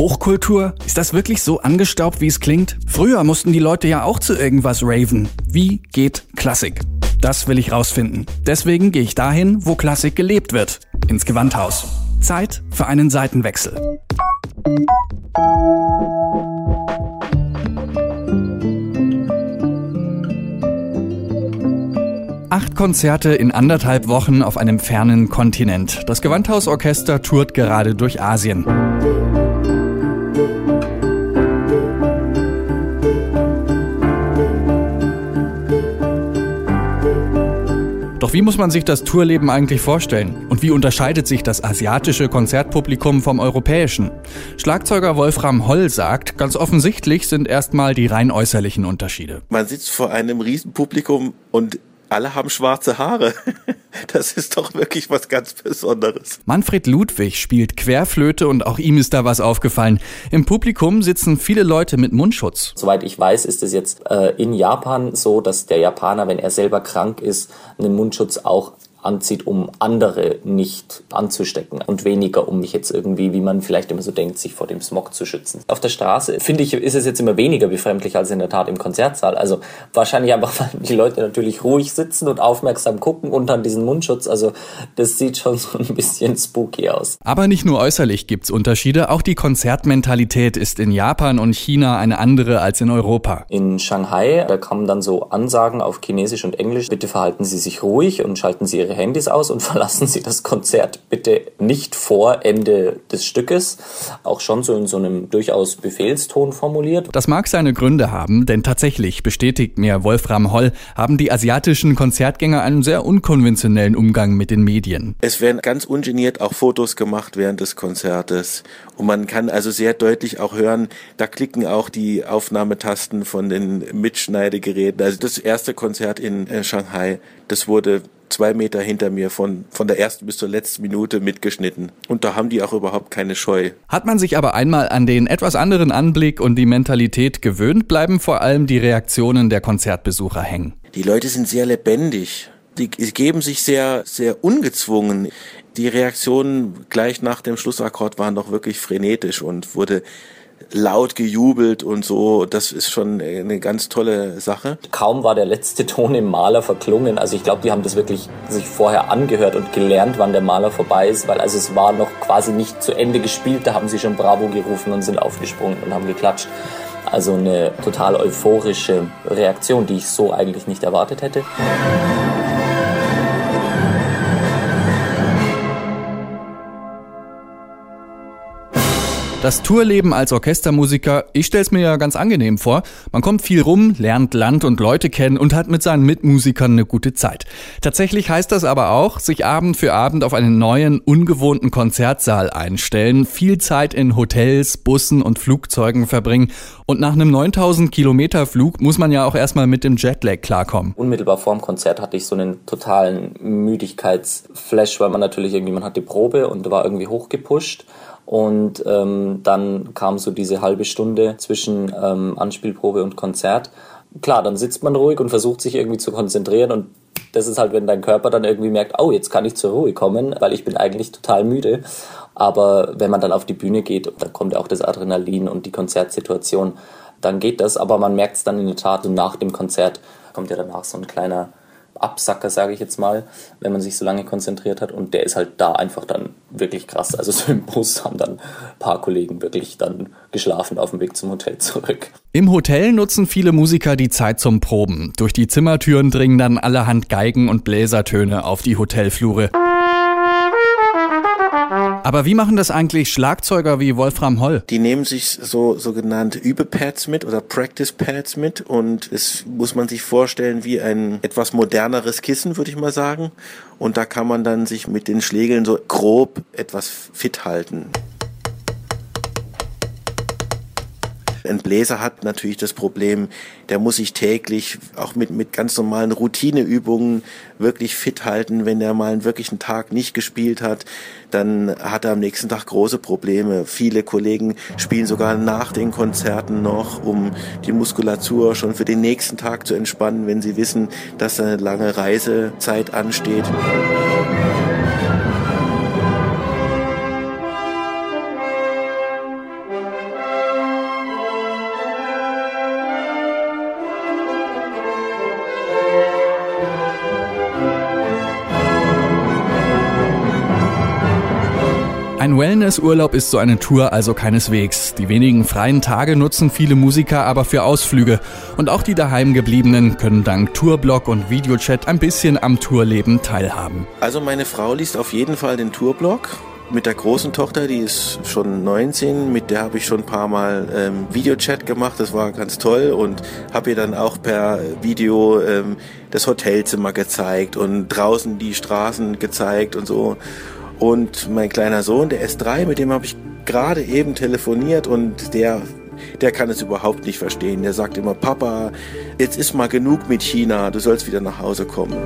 Hochkultur? Ist das wirklich so angestaubt, wie es klingt? Früher mussten die Leute ja auch zu irgendwas raven. Wie geht Klassik? Das will ich rausfinden. Deswegen gehe ich dahin, wo Klassik gelebt wird. Ins Gewandhaus. Zeit für einen Seitenwechsel. Acht Konzerte in anderthalb Wochen auf einem fernen Kontinent. Das Gewandhausorchester tourt gerade durch Asien. Doch wie muss man sich das Tourleben eigentlich vorstellen? Und wie unterscheidet sich das asiatische Konzertpublikum vom europäischen? Schlagzeuger Wolfram Holl sagt, ganz offensichtlich sind erstmal die rein äußerlichen Unterschiede. Man sitzt vor einem Riesenpublikum und alle haben schwarze Haare. Das ist doch wirklich was ganz Besonderes. Manfred Ludwig spielt Querflöte und auch ihm ist da was aufgefallen. Im Publikum sitzen viele Leute mit Mundschutz. Soweit ich weiß, ist es jetzt äh, in Japan so, dass der Japaner, wenn er selber krank ist, einen Mundschutz auch anzieht, um andere nicht anzustecken und weniger, um mich jetzt irgendwie, wie man vielleicht immer so denkt, sich vor dem Smog zu schützen. Auf der Straße, finde ich, ist es jetzt immer weniger befremdlich als in der Tat im Konzertsaal. Also wahrscheinlich einfach, weil die Leute natürlich ruhig sitzen und aufmerksam gucken unter diesen Mundschutz. Also das sieht schon so ein bisschen spooky aus. Aber nicht nur äußerlich gibt's Unterschiede, auch die Konzertmentalität ist in Japan und China eine andere als in Europa. In Shanghai, da kamen dann so Ansagen auf Chinesisch und Englisch, bitte verhalten Sie sich ruhig und schalten Sie Ihre Ihre Handys aus und verlassen Sie das Konzert bitte nicht vor Ende des Stückes. Auch schon so in so einem durchaus Befehlston formuliert. Das mag seine Gründe haben, denn tatsächlich, bestätigt mir Wolfram Holl, haben die asiatischen Konzertgänger einen sehr unkonventionellen Umgang mit den Medien. Es werden ganz ungeniert auch Fotos gemacht während des Konzertes. Und man kann also sehr deutlich auch hören, da klicken auch die Aufnahmetasten von den Mitschneidegeräten. Also das erste Konzert in äh, Shanghai, das wurde zwei Meter hinter mir von, von der ersten bis zur letzten Minute mitgeschnitten. Und da haben die auch überhaupt keine Scheu. Hat man sich aber einmal an den etwas anderen Anblick und die Mentalität gewöhnt, bleiben vor allem die Reaktionen der Konzertbesucher hängen. Die Leute sind sehr lebendig. Die geben sich sehr, sehr ungezwungen. Die Reaktionen gleich nach dem Schlussakkord waren doch wirklich frenetisch und wurde laut gejubelt und so. Das ist schon eine ganz tolle Sache. Kaum war der letzte Ton im Maler verklungen. Also ich glaube, die haben das wirklich sich vorher angehört und gelernt, wann der Maler vorbei ist, weil also es war noch quasi nicht zu Ende gespielt. Da haben sie schon Bravo gerufen und sind aufgesprungen und haben geklatscht. Also eine total euphorische Reaktion, die ich so eigentlich nicht erwartet hätte. Das Tourleben als Orchestermusiker, ich stell's mir ja ganz angenehm vor. Man kommt viel rum, lernt Land und Leute kennen und hat mit seinen Mitmusikern eine gute Zeit. Tatsächlich heißt das aber auch, sich Abend für Abend auf einen neuen, ungewohnten Konzertsaal einstellen, viel Zeit in Hotels, Bussen und Flugzeugen verbringen und nach einem 9000 Kilometer Flug muss man ja auch erstmal mit dem Jetlag klarkommen. Unmittelbar vorm Konzert hatte ich so einen totalen Müdigkeitsflash, weil man natürlich irgendwie, man hat die Probe und war irgendwie hochgepusht und ähm, dann kam so diese halbe Stunde zwischen ähm, Anspielprobe und Konzert. Klar, dann sitzt man ruhig und versucht sich irgendwie zu konzentrieren und das ist halt, wenn dein Körper dann irgendwie merkt, oh, jetzt kann ich zur Ruhe kommen, weil ich bin eigentlich total müde. Aber wenn man dann auf die Bühne geht, dann kommt auch das Adrenalin und die Konzertsituation, dann geht das. Aber man merkt es dann in der Tat, und nach dem Konzert kommt ja danach so ein kleiner Absacker, sage ich jetzt mal, wenn man sich so lange konzentriert hat. Und der ist halt da einfach dann wirklich krass. Also so im Bus haben dann ein paar Kollegen wirklich dann geschlafen auf dem Weg zum Hotel zurück. Im Hotel nutzen viele Musiker die Zeit zum Proben. Durch die Zimmertüren dringen dann allerhand Geigen und Bläsertöne auf die Hotelflure. Aber wie machen das eigentlich Schlagzeuger wie Wolfram Holl? Die nehmen sich so sogenannte Übepads mit oder Practice Pads mit und es muss man sich vorstellen wie ein etwas moderneres Kissen, würde ich mal sagen. Und da kann man dann sich mit den Schlägeln so grob etwas fit halten. Ein Bläser hat natürlich das Problem, der muss sich täglich auch mit, mit ganz normalen Routineübungen wirklich fit halten. Wenn er mal einen wirklichen Tag nicht gespielt hat, dann hat er am nächsten Tag große Probleme. Viele Kollegen spielen sogar nach den Konzerten noch, um die Muskulatur schon für den nächsten Tag zu entspannen, wenn sie wissen, dass eine lange Reisezeit ansteht. Ein Wellnessurlaub ist so eine Tour also keineswegs. Die wenigen freien Tage nutzen viele Musiker aber für Ausflüge. Und auch die daheimgebliebenen können dank Tourblock und Videochat ein bisschen am Tourleben teilhaben. Also meine Frau liest auf jeden Fall den Tourblock mit der großen Tochter, die ist schon 19, mit der habe ich schon ein paar Mal ähm, Videochat gemacht, das war ganz toll und habe ihr dann auch per Video ähm, das Hotelzimmer gezeigt und draußen die Straßen gezeigt und so. Und mein kleiner Sohn, der ist drei, mit dem habe ich gerade eben telefoniert und der der kann es überhaupt nicht verstehen. Der sagt immer, Papa, jetzt ist mal genug mit China, du sollst wieder nach Hause kommen.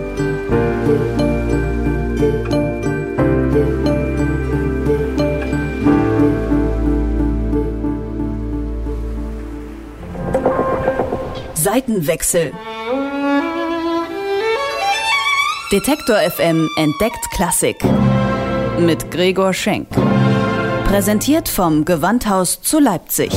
Seitenwechsel. Detektor FM entdeckt Klassik mit Gregor Schenk. Präsentiert vom Gewandhaus zu Leipzig.